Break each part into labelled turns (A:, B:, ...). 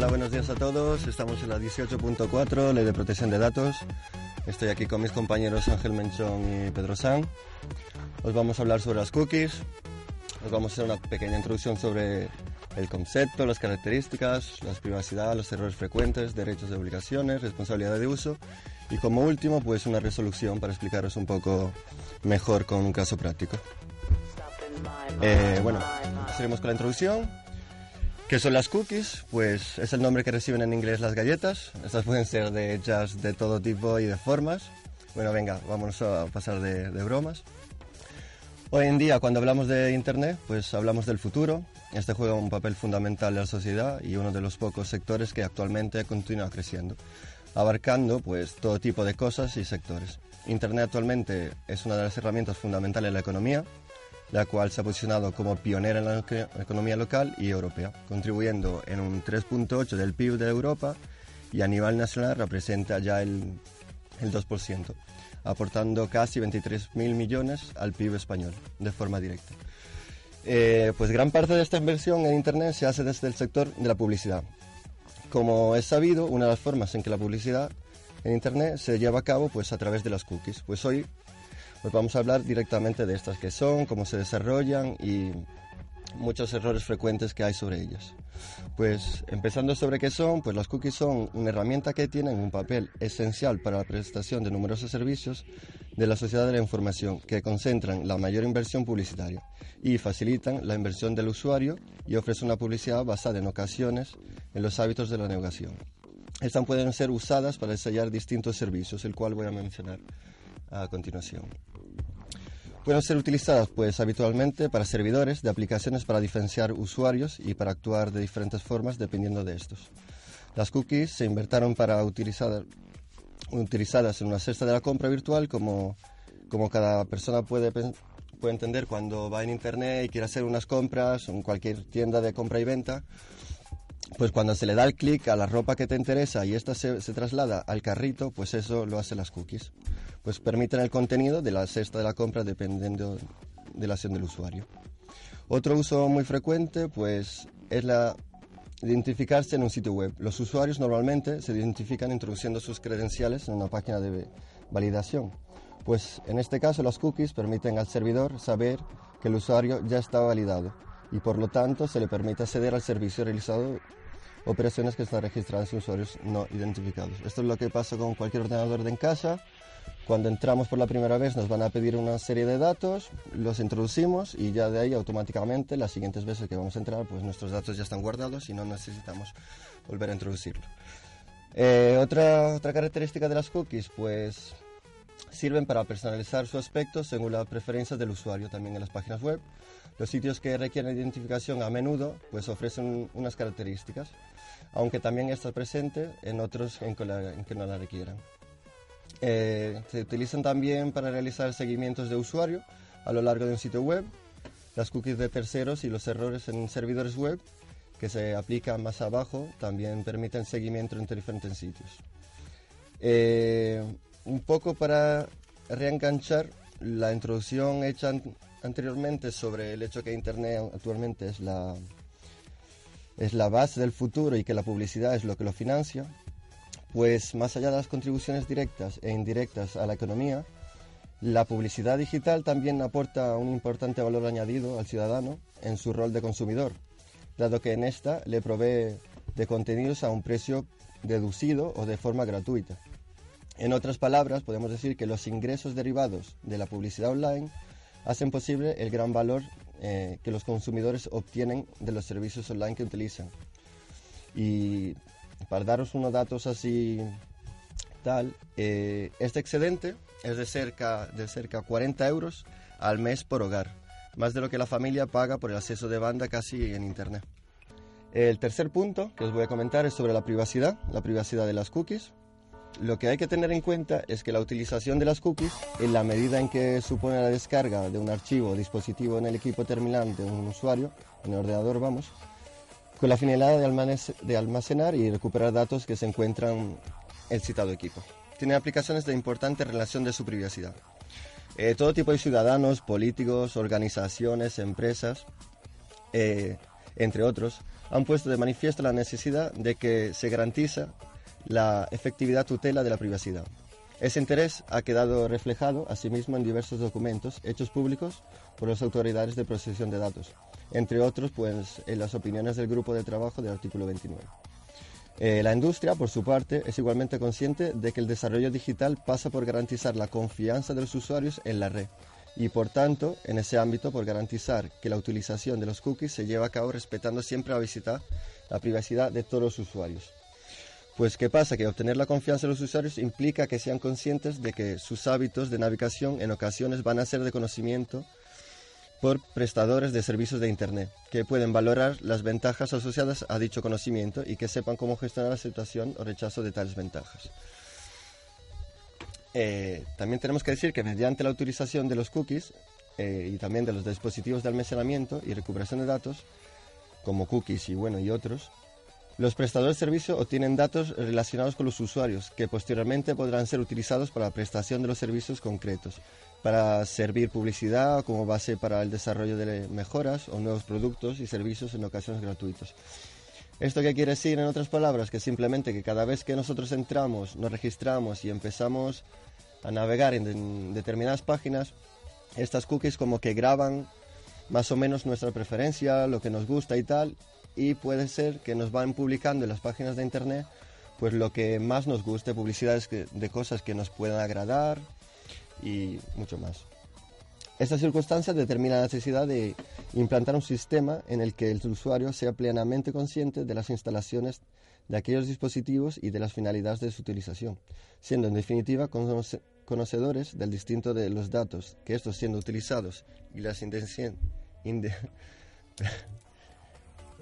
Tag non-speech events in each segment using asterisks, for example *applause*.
A: Hola, buenos días a todos. Estamos en la 18.4, Ley de Protección de Datos. Estoy aquí con mis compañeros Ángel Menchón y Pedro San. Os vamos a hablar sobre las cookies. Os vamos a hacer una pequeña introducción sobre el concepto, las características, la privacidad, los errores frecuentes, derechos y obligaciones, responsabilidad de uso. Y como último, pues una resolución para explicaros un poco mejor con un caso práctico. Eh, bueno, empezaremos con la introducción. ¿Qué son las cookies? Pues es el nombre que reciben en inglés las galletas. Estas pueden ser de hechas de todo tipo y de formas. Bueno, venga, vamos a pasar de, de bromas. Hoy en día, cuando hablamos de Internet, pues hablamos del futuro. Este juega un papel fundamental en la sociedad y uno de los pocos sectores que actualmente continúa creciendo, abarcando pues todo tipo de cosas y sectores. Internet actualmente es una de las herramientas fundamentales en la economía, la cual se ha posicionado como pionera en la economía local y europea, contribuyendo en un 3.8 del PIB de Europa y a nivel nacional representa ya el, el 2%, aportando casi 23.000 millones al PIB español de forma directa. Eh, pues gran parte de esta inversión en Internet se hace desde el sector de la publicidad. Como es sabido, una de las formas en que la publicidad en Internet se lleva a cabo pues a través de las cookies. Pues hoy pues vamos a hablar directamente de estas que son, cómo se desarrollan y muchos errores frecuentes que hay sobre ellas. Pues empezando sobre qué son, pues las cookies son una herramienta que tienen un papel esencial para la prestación de numerosos servicios de la sociedad de la información que concentran la mayor inversión publicitaria y facilitan la inversión del usuario y ofrecen una publicidad basada en ocasiones en los hábitos de la navegación. Estas pueden ser usadas para ensayar distintos servicios, el cual voy a mencionar a continuación. Pueden ser utilizadas pues habitualmente para servidores de aplicaciones para diferenciar usuarios y para actuar de diferentes formas dependiendo de estos. Las cookies se inventaron para utilizar, utilizadas en una cesta de la compra virtual como, como cada persona puede, puede entender cuando va en internet y quiere hacer unas compras en cualquier tienda de compra y venta pues cuando se le da el clic a la ropa que te interesa y esta se, se, traslada al carrito, pues eso lo hacen las cookies. Pues permiten el contenido de la cesta de la compra dependiendo de la acción del usuario. Otro uso muy frecuente, pues, es la identificarse en un sitio web. Los usuarios normalmente se identifican introduciendo sus credenciales en una página de validación. Pues en este caso las cookies permiten al servidor saber que el usuario ya está validado y por lo tanto se le permite acceder al servicio realizado operaciones que están registradas en usuarios no identificados. Esto es lo que pasa con cualquier ordenador de en casa. Cuando entramos por la primera vez nos van a pedir una serie de datos, los introducimos y ya de ahí automáticamente las siguientes veces que vamos a entrar pues nuestros datos ya están guardados y no necesitamos volver a introducirlo. Eh, otra, otra característica de las cookies pues sirven para personalizar su aspecto según las preferencias del usuario también en las páginas web. Los sitios que requieren identificación a menudo pues ofrecen unas características, aunque también está presente en otros en que, la, en que no la requieran. Eh, se utilizan también para realizar seguimientos de usuario a lo largo de un sitio web, las cookies de terceros y los errores en servidores web que se aplican más abajo también permiten seguimiento entre diferentes sitios. Eh, un poco para reenganchar la introducción hecha anteriormente sobre el hecho que Internet actualmente es la, es la base del futuro y que la publicidad es lo que lo financia, pues más allá de las contribuciones directas e indirectas a la economía, la publicidad digital también aporta un importante valor añadido al ciudadano en su rol de consumidor, dado que en esta le provee de contenidos a un precio deducido o de forma gratuita. En otras palabras, podemos decir que los ingresos derivados de la publicidad online hacen posible el gran valor eh, que los consumidores obtienen de los servicios online que utilizan. Y para daros unos datos así tal, eh, este excedente es de cerca de cerca 40 euros al mes por hogar, más de lo que la familia paga por el acceso de banda casi en Internet. El tercer punto que os voy a comentar es sobre la privacidad, la privacidad de las cookies. Lo que hay que tener en cuenta es que la utilización de las cookies, en la medida en que supone la descarga de un archivo o dispositivo en el equipo terminal de un usuario, en el ordenador vamos, con la finalidad de almacenar y recuperar datos que se encuentran en el citado equipo. Tiene aplicaciones de importante relación de su privacidad. Eh, todo tipo de ciudadanos, políticos, organizaciones, empresas, eh, entre otros, han puesto de manifiesto la necesidad de que se garantiza la efectividad tutela de la privacidad. Ese interés ha quedado reflejado asimismo en diversos documentos hechos públicos por las autoridades de protección de datos, entre otros pues, en las opiniones del grupo de trabajo del artículo 29. Eh, la industria, por su parte, es igualmente consciente de que el desarrollo digital pasa por garantizar la confianza de los usuarios en la red y, por tanto, en ese ámbito, por garantizar que la utilización de los cookies se lleva a cabo respetando siempre la, la privacidad de todos los usuarios. Pues ¿qué pasa? Que obtener la confianza de los usuarios implica que sean conscientes de que sus hábitos de navegación en ocasiones van a ser de conocimiento por prestadores de servicios de Internet, que pueden valorar las ventajas asociadas a dicho conocimiento y que sepan cómo gestionar la situación o rechazo de tales ventajas. Eh, también tenemos que decir que mediante la utilización de los cookies eh, y también de los dispositivos de almacenamiento y recuperación de datos, como cookies y bueno y otros, los prestadores de servicio obtienen datos relacionados con los usuarios que posteriormente podrán ser utilizados para la prestación de los servicios concretos, para servir publicidad como base para el desarrollo de mejoras o nuevos productos y servicios en ocasiones gratuitos. ¿Esto qué quiere decir en otras palabras? Que simplemente que cada vez que nosotros entramos, nos registramos y empezamos a navegar en determinadas páginas, estas cookies como que graban más o menos nuestra preferencia, lo que nos gusta y tal, y puede ser que nos van publicando en las páginas de internet pues lo que más nos guste, publicidades de cosas que nos puedan agradar y mucho más. Esta circunstancia determina la necesidad de implantar un sistema en el que el usuario sea plenamente consciente de las instalaciones de aquellos dispositivos y de las finalidades de su utilización, siendo en definitiva conocedores del distinto de los datos que estos siendo utilizados y las indecencias *laughs*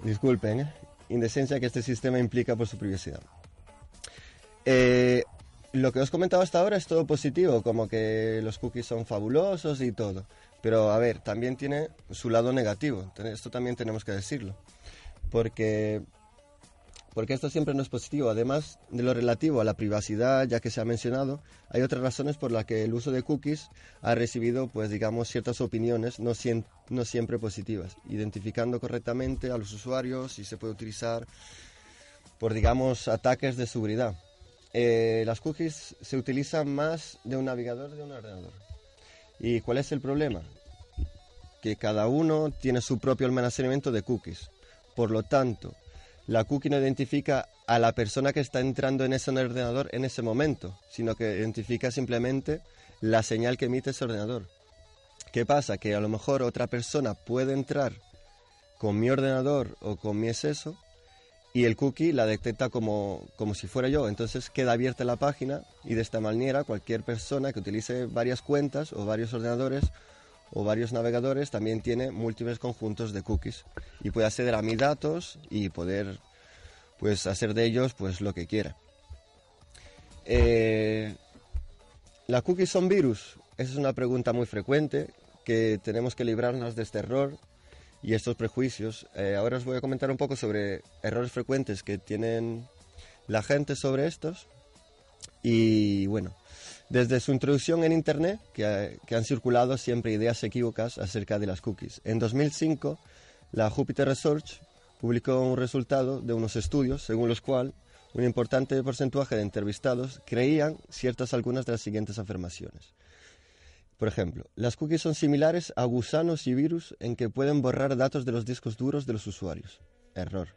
A: disculpen, ¿eh? indecencia que este sistema implica por su privacidad. Eh, lo que os comentado hasta ahora es todo positivo, como que los cookies son fabulosos y todo. Pero a ver, también tiene su lado negativo. Esto también tenemos que decirlo. Porque porque esto siempre no es positivo. Además de lo relativo a la privacidad, ya que se ha mencionado, hay otras razones por las que el uso de cookies ha recibido, pues digamos, ciertas opiniones no, siempre positivas, identificando correctamente a los usuarios y se puede utilizar por, digamos, ataques de seguridad. Eh, las cookies se utilizan más de un navegador de un ordenador. ¿Y cuál es el problema? Que cada uno tiene su propio almacenamiento de cookies. Por lo tanto, la cookie no identifica a la persona que está entrando en ese ordenador en ese momento, sino que identifica simplemente la señal que emite ese ordenador. ¿Qué pasa? Que a lo mejor otra persona puede entrar con mi ordenador o con mi exceso y el cookie la detecta como, como si fuera yo. Entonces queda abierta la página y de esta manera cualquier persona que utilice varias cuentas o varios ordenadores o varios navegadores también tiene múltiples conjuntos de cookies y puede acceder a mis datos y poder pues hacer de ellos pues lo que quiera. Eh, ¿Las cookies son virus? Esa es una pregunta muy frecuente que tenemos que librarnos de este error y estos prejuicios. Eh, ahora os voy a comentar un poco sobre errores frecuentes que tienen la gente sobre estos y bueno, desde su introducción en Internet, que, han circulado siempre ideas equívocas acerca de las cookies. En 2005, la Jupiter Research publicó un resultado de unos estudios según los cuales un importante porcentaje de entrevistados creían ciertas algunas de las siguientes afirmaciones. Por ejemplo, las cookies son similares a gusanos y virus en que pueden borrar datos de los discos duros de los usuarios. Error.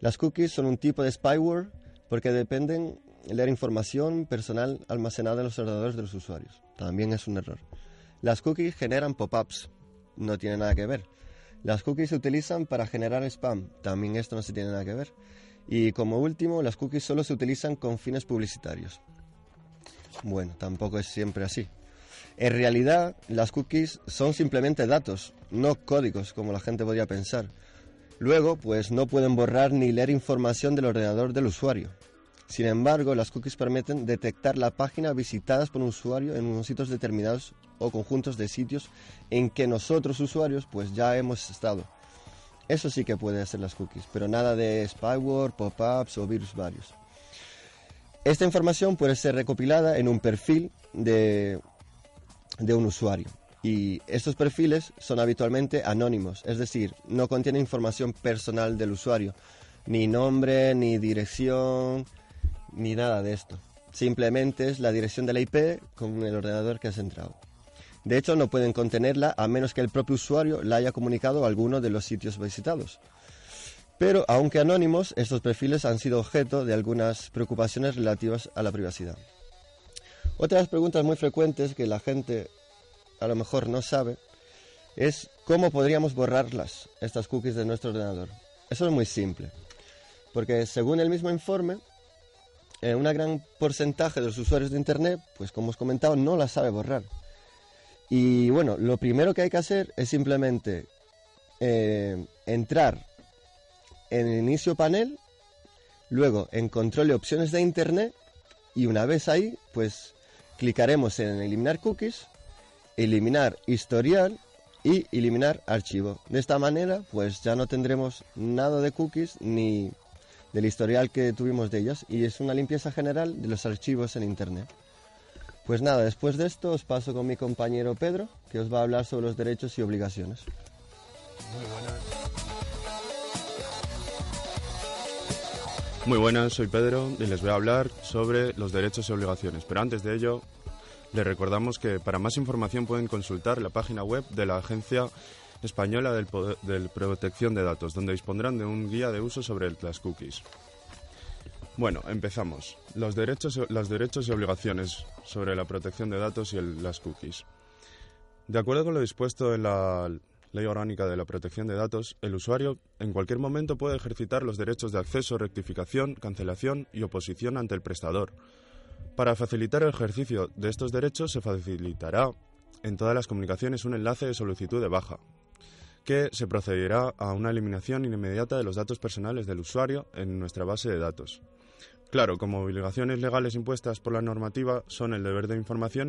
A: Las cookies son un tipo de spyware porque dependen leer información personal almacenada en los ordenadores de los usuarios. También es un error. Las cookies generan pop-ups. No tiene nada que ver. Las cookies se utilizan para generar spam. También esto no se tiene nada que ver. Y como último, las cookies solo se utilizan con fines publicitarios. Bueno, tampoco es siempre así. En realidad, las cookies son simplemente datos, no códigos, como la gente podría pensar. Luego, pues no pueden borrar ni leer información del ordenador del usuario. Sin embargo, las cookies permiten detectar la página visitadas por un usuario en unos sitios determinados o conjuntos de sitios en que nosotros usuarios pues ya hemos estado. Eso sí que puede hacer las cookies, pero nada de spyware, pop-ups o virus varios. Esta información puede ser recopilada en un perfil de, de un usuario. Y estos perfiles son habitualmente anónimos, es decir, no contienen información personal del usuario, ni nombre, ni dirección, ni nada de esto. Simplemente es la dirección de la IP con el ordenador que has entrado. De hecho, no pueden contenerla a menos que el propio usuario la haya comunicado a alguno de los sitios visitados. Pero, aunque anónimos, estos perfiles han sido objeto de algunas preocupaciones relativas a la privacidad. Otras preguntas muy frecuentes que la gente a lo mejor no sabe es cómo podríamos borrarlas, estas cookies de nuestro ordenador. Eso es muy simple, porque según el mismo informe, eh, una gran porcentaje de los usuarios de Internet, pues como os comentado, no las sabe borrar. Y bueno, lo primero que hay que hacer es simplemente eh, entrar en el inicio panel, luego en control de opciones de Internet y una vez ahí, pues clicaremos en eliminar cookies, eliminar historial y eliminar archivo. De esta manera, pues ya no tendremos nada de cookies ni del historial que tuvimos de ellas y es una limpieza general de los archivos en Internet. Pues nada, después de esto os paso con mi compañero Pedro, que os va a hablar sobre los derechos y obligaciones.
B: Muy buenas. Muy buenas, soy Pedro y les voy a hablar sobre los derechos y obligaciones. Pero antes de ello, les recordamos que para más información pueden consultar la página web de la Agencia Española del, Protección de Datos, donde dispondrán de un guía de uso sobre las cookies. Bueno, empezamos. Los derechos, los derechos y obligaciones sobre la protección de datos y las cookies. De acuerdo con lo dispuesto en la Ley Orgánica de la Protección de Datos, el usuario en cualquier momento puede ejercitar los derechos de acceso, rectificación, cancelación y oposición ante el prestador, para facilitar el ejercicio de estos derechos se facilitará en todas las comunicaciones un enlace de solicitud de baja, que se procederá a una eliminación inmediata de los datos personales del usuario en nuestra base de datos. Claro, como obligaciones legales impuestas por la normativa son el deber de información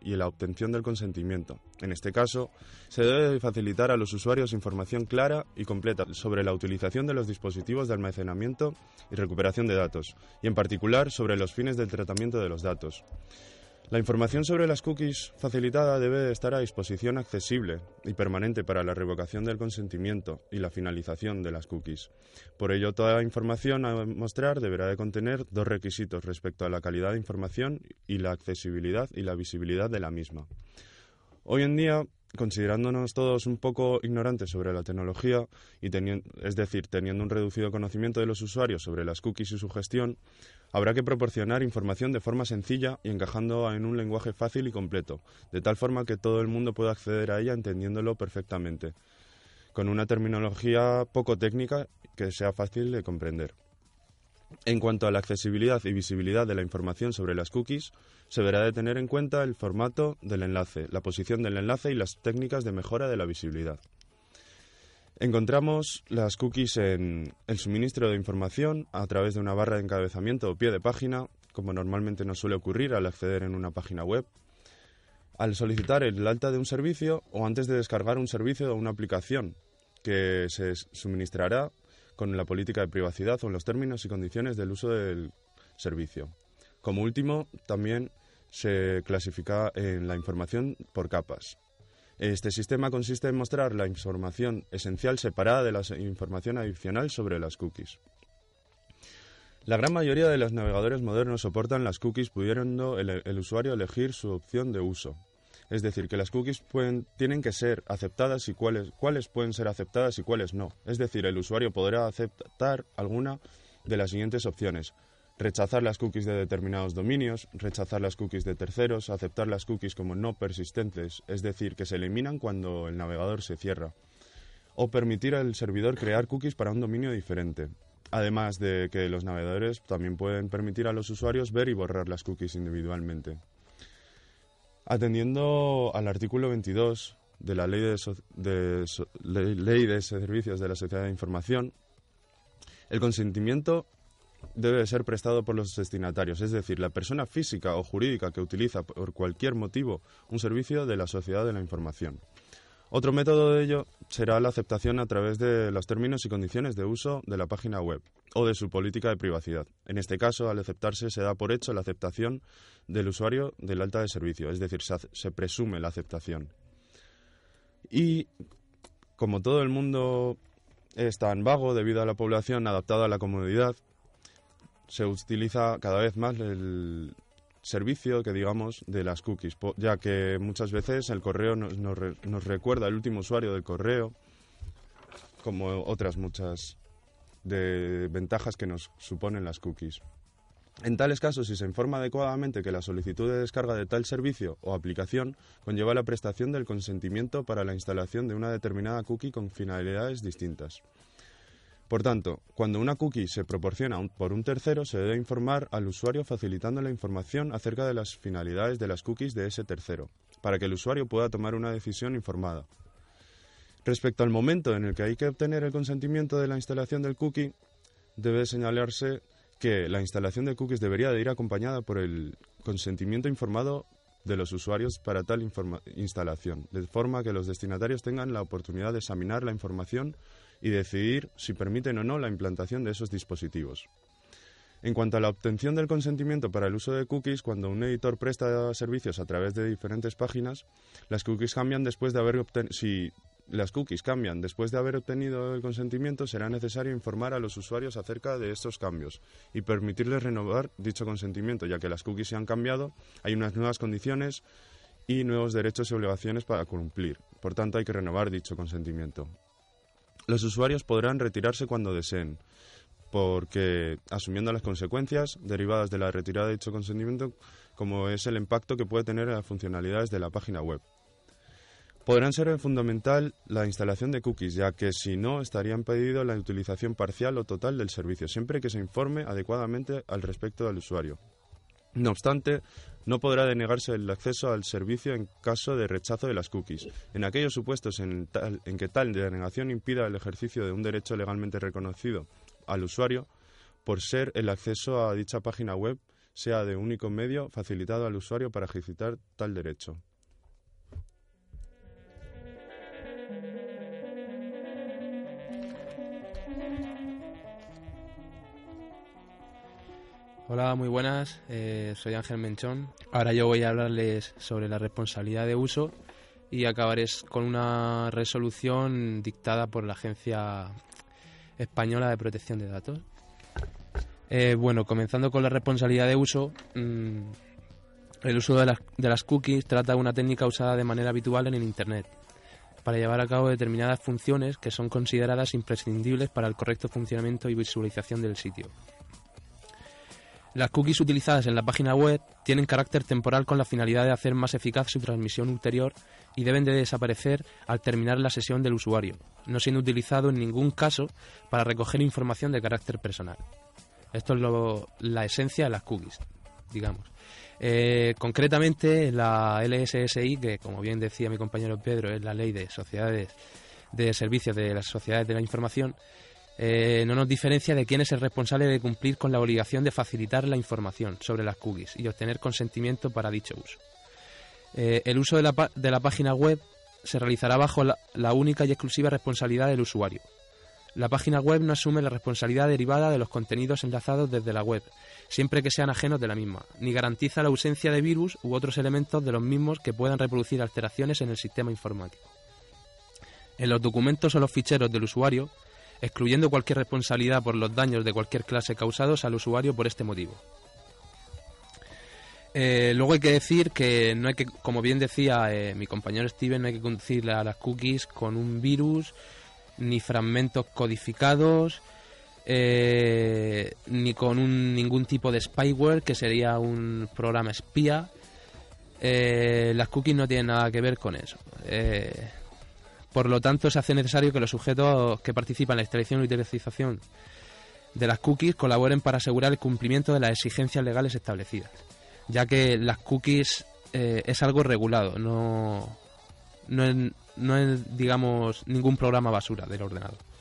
B: y, la obtención del consentimiento. En este caso, se debe facilitar a los usuarios información clara y completa sobre la utilización de los dispositivos de almacenamiento y recuperación de datos, y en particular sobre los fines del tratamiento de los datos. La información sobre las cookies facilitada debe estar a disposición accesible y permanente para la revocación del consentimiento y la finalización de las cookies. Por ello, toda la información a mostrar deberá de contener dos requisitos respecto a la calidad de información y la accesibilidad y la visibilidad de la misma. Hoy en día, considerándonos todos un poco ignorantes sobre la tecnología, y es decir, teniendo un reducido conocimiento de los usuarios sobre las cookies y su gestión, habrá que proporcionar información de forma sencilla y encajando en un lenguaje fácil y completo, de tal forma que todo el mundo pueda acceder a ella entendiéndolo perfectamente, con una terminología poco técnica que sea fácil de comprender. En cuanto a la accesibilidad y visibilidad de la información sobre las cookies, se deberá de tener en cuenta el formato del enlace, la posición del enlace y las técnicas de mejora de la visibilidad. Encontramos las cookies en el suministro de información a través de una barra de encabezamiento o pie de página, como normalmente nos suele ocurrir al acceder en una página web, al solicitar el alta de un servicio o antes de descargar un servicio o una aplicación que se suministrará con la política de privacidad o en los términos y condiciones del uso del servicio. Como último, también se clasifica en la información por capas. Este sistema consiste en mostrar la información esencial separada de la información adicional sobre las cookies. La gran mayoría de los navegadores modernos soportan las cookies pudiendo el, usuario elegir su opción de uso. Es decir, que las cookies pueden, tienen que ser aceptadas y cuáles, cuáles pueden ser aceptadas y cuáles no. Es decir, el usuario podrá aceptar alguna de las siguientes opciones rechazar las cookies de determinados dominios, rechazar las cookies de terceros, aceptar las cookies como no persistentes, es decir, que se eliminan cuando el navegador se cierra, o permitir al servidor crear cookies para un dominio diferente. Además de que los navegadores también pueden permitir a los usuarios ver y borrar las cookies individualmente. Atendiendo al artículo 22 de la Ley de, Servicios de la Sociedad de Información, el consentimiento debe ser prestado por los destinatarios, es decir, la persona física o jurídica que utiliza por cualquier motivo un servicio de la sociedad de la información. Otro método de ello será la aceptación a través de los términos y condiciones de uso de la página web o de su política de privacidad. En este caso, al aceptarse se da por hecho la aceptación del usuario del alta de servicio, es decir, se, presume la aceptación. Y como todo el mundo es tan vago debido a la población adaptada a la comodidad, se utiliza cada vez más el servicio que digamos de las cookies, ya que muchas veces el correo nos, nos, recuerda al último usuario del correo, como otras muchas de ventajas que nos suponen las cookies. En tales casos, si se informa adecuadamente que la solicitud de descarga de tal servicio o aplicación conlleva la prestación del consentimiento para la instalación de una determinada cookie con finalidades distintas. Por tanto, cuando una cookie se proporciona por un tercero, se debe informar al usuario facilitando la información acerca de las finalidades de las cookies de ese tercero, para que el usuario pueda tomar una decisión informada. Respecto al momento en el que hay que obtener el consentimiento de la instalación del cookie, debe señalarse que la instalación de cookies debería de ir acompañada por el consentimiento informado de los usuarios para tal instalación, de forma que los destinatarios tengan la oportunidad de examinar la información y decidir si permiten o no la implantación de esos dispositivos. En cuanto a la obtención del consentimiento para el uso de cookies, cuando un editor presta servicios a través de diferentes páginas, las cookies cambian después de haber obtenido. Si las cookies cambian después de haber obtenido el consentimiento, será necesario informar a los usuarios acerca de estos cambios y permitirles renovar dicho consentimiento, ya que las cookies se han cambiado, hay unas nuevas condiciones y nuevos derechos y obligaciones para cumplir. Por tanto, hay que renovar dicho consentimiento. Los usuarios podrán retirarse cuando deseen, porque asumiendo las consecuencias derivadas de la retirada de dicho consentimiento, como es el impacto que puede tener en las funcionalidades de la página web. Podrán ser fundamental la instalación de cookies, ya que si no estaría impedido la utilización parcial o total del servicio, siempre que se informe adecuadamente al respecto del usuario. No obstante, no podrá denegarse el acceso al servicio en caso de rechazo de las cookies. En aquellos supuestos en, que tal denegación impida el ejercicio de un derecho legalmente reconocido al usuario, por ser el acceso a dicha página web sea de único medio facilitado al usuario para ejercitar tal derecho.
C: Hola, muy buenas. Eh, soy Ángel Menchón. Ahora yo voy a hablarles sobre la responsabilidad de uso y acabaré con una resolución dictada por la Agencia Española de Protección de Datos. Eh, bueno, comenzando con la responsabilidad de uso, mm, el uso de las, de las cookies trata de una técnica usada de manera habitual en el Internet para llevar a cabo determinadas funciones que son consideradas imprescindibles para el correcto funcionamiento y visualización del sitio. Las cookies utilizadas en la página web tienen carácter temporal con la finalidad de hacer más eficaz su transmisión ulterior y deben de desaparecer al terminar la sesión del usuario, no siendo utilizado en ningún caso para recoger información de carácter personal. Esto es la esencia de las cookies, digamos. Eh, concretamente, la LSSI, que como bien decía mi compañero Pedro, es la ley de sociedades de servicios de las sociedades de la información, eh, no nos diferencia de quién es el responsable de cumplir con la obligación de facilitar la información sobre las cookies y obtener consentimiento para dicho uso. Eh, el uso de la, de la, página web se realizará bajo la, única y exclusiva responsabilidad del usuario. La página web no asume la responsabilidad derivada de los contenidos enlazados desde la web, siempre que sean ajenos de la misma, ni garantiza la ausencia de virus u otros elementos de los mismos que puedan reproducir alteraciones en el sistema informático. En los documentos o los ficheros del usuario excluyendo cualquier responsabilidad por los daños de cualquier clase causados al usuario por este motivo. Eh, luego hay que decir que no hay que, como bien decía eh, mi compañero Steven, no hay que conducir a las cookies con un virus, ni fragmentos codificados, eh, ni con ningún tipo de spyware, que sería un programa espía. las cookies no tienen nada que ver con eso. Por lo tanto, se hace necesario que los sujetos que participan en la instalación y utilización de las cookies colaboren para asegurar el cumplimiento de las exigencias legales establecidas, ya que las cookies eh, es algo regulado, no, no es, digamos, ningún programa basura del ordenador.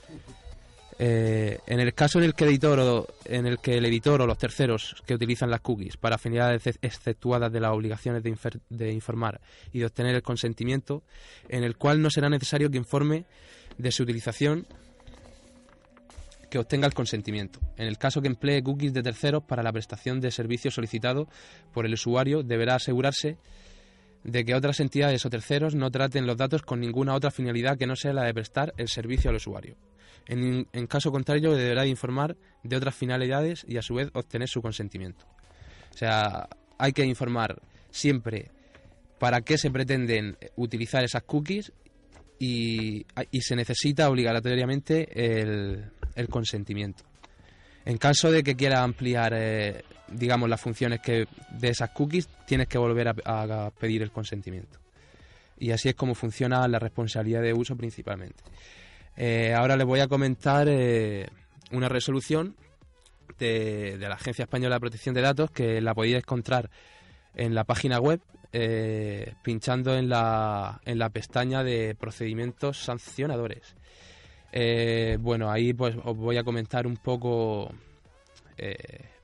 C: Eh, en el caso en el que el editor o, en el que el editor o los terceros que utilizan las cookies para finalidades exceptuadas de las obligaciones de, informar y de obtener el consentimiento, en el cual no será necesario que informe de su utilización que obtenga el consentimiento. En el caso que emplee cookies de terceros para la prestación de servicio solicitado por el usuario, deberá asegurarse de que otras entidades o terceros no traten los datos con ninguna otra finalidad que no sea la de prestar el servicio al usuario. En, caso contrario, deberá de informar de otras finalidades y a su vez obtener su consentimiento. O sea, hay que informar siempre para qué se pretenden utilizar esas cookies y, y se necesita obligatoriamente el, el, consentimiento. En caso de que quiera ampliar, eh, digamos, las funciones que de esas cookies, tienes que volver a, a, pedir el consentimiento. Y así es como funciona la responsabilidad de uso principalmente. Eh, ahora les voy a comentar eh, una resolución de, la Agencia Española de Protección de Datos que la podéis encontrar en la página web eh, pinchando en la, en la pestaña de procedimientos sancionadores. Bueno, ahí pues os voy a comentar un poco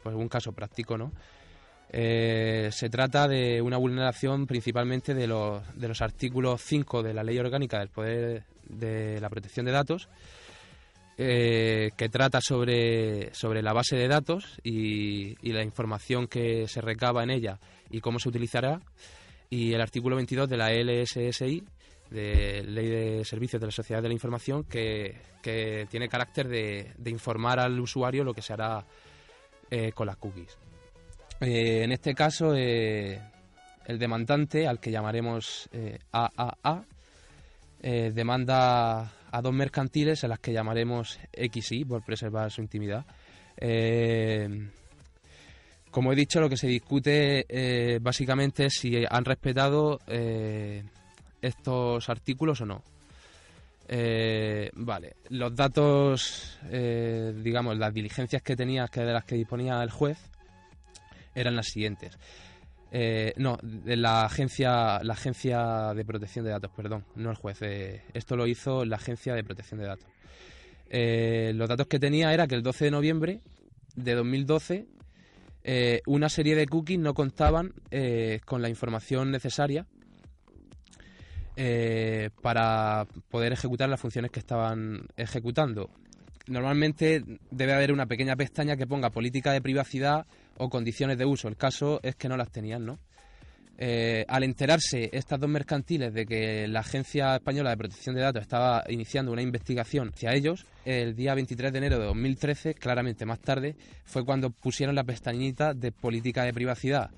C: pues un caso práctico, ¿no? Se trata de una vulneración principalmente de los, de los artículos 5 de la Ley Orgánica del Poder de la Protección de Datos, eh, que trata sobre, sobre la base de datos y, la información que se recaba en ella y cómo se utilizará, y el artículo 22 de la LSSI, de Ley de Servicios de la Sociedad de la Información, que, que tiene carácter de, de, informar al usuario lo que se hará eh, con las cookies. Eh, en este caso, el demandante, al que llamaremos AAA, eh, demanda a dos mercantiles a las que llamaremos XI por preservar su intimidad. Eh, como he dicho, lo que se discute eh, básicamente es si han respetado estos artículos o no. Vale, los datos, digamos, las diligencias que tenía, que de las que disponía el juez, eran las siguientes. Eh, no, de la agencia, la agencia de protección de datos, perdón, no el juez. Eh, esto lo hizo la agencia de protección de datos. Eh, los datos que tenía era que el 12 de noviembre de 2012 eh, una serie de cookies no contaban con la información necesaria para poder ejecutar las funciones que estaban ejecutando. Normalmente debe haber una pequeña pestaña que ponga política de privacidad o condiciones de uso. El caso es que no las tenían, ¿no? Eh, al enterarse estas dos mercantiles de que la Agencia Española de Protección de Datos estaba iniciando una investigación hacia ellos, el día 23 de enero de 2013, claramente más tarde, fue cuando pusieron la pestañita de política de privacidad,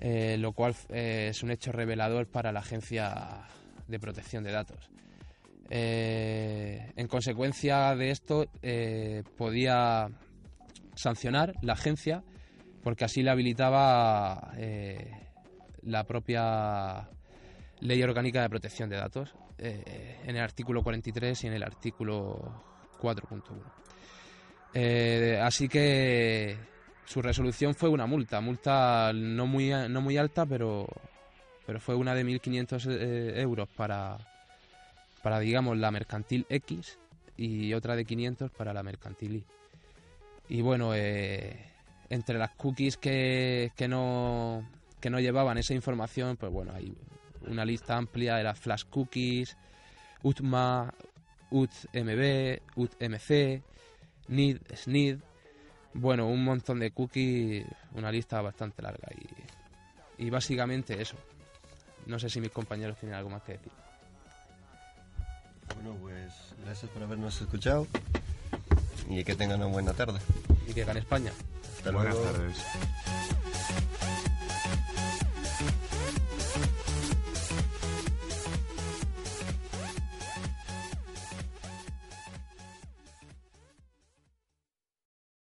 C: eh, lo cual eh, es un hecho revelador para la Agencia de Protección de Datos. en consecuencia de esto, podía sancionar la agencia porque así le habilitaba eh, la propia Ley Orgánica de Protección de Datos eh, en el artículo 43 y en el artículo 4.1. Eh, así que su resolución fue una multa, multa no muy, no muy alta, pero, pero fue una de 1.500 eh, euros para, para, digamos, la mercantil X y otra de 500 para la mercantil Y. Y bueno, entre las cookies que, que, no, que no llevaban esa información, pues bueno, hay una lista amplia de las flash cookies, UTMA, UTMB, UTMC, NID, SNID, bueno, un montón de cookies, una lista bastante larga y, y básicamente eso. No sé si mis compañeros tienen algo más que decir.
A: Bueno, pues gracias por habernos escuchado y que tengan una buena tarde.
C: Y que gane España.
A: Hasta
B: Buenas
A: luego.
B: tardes.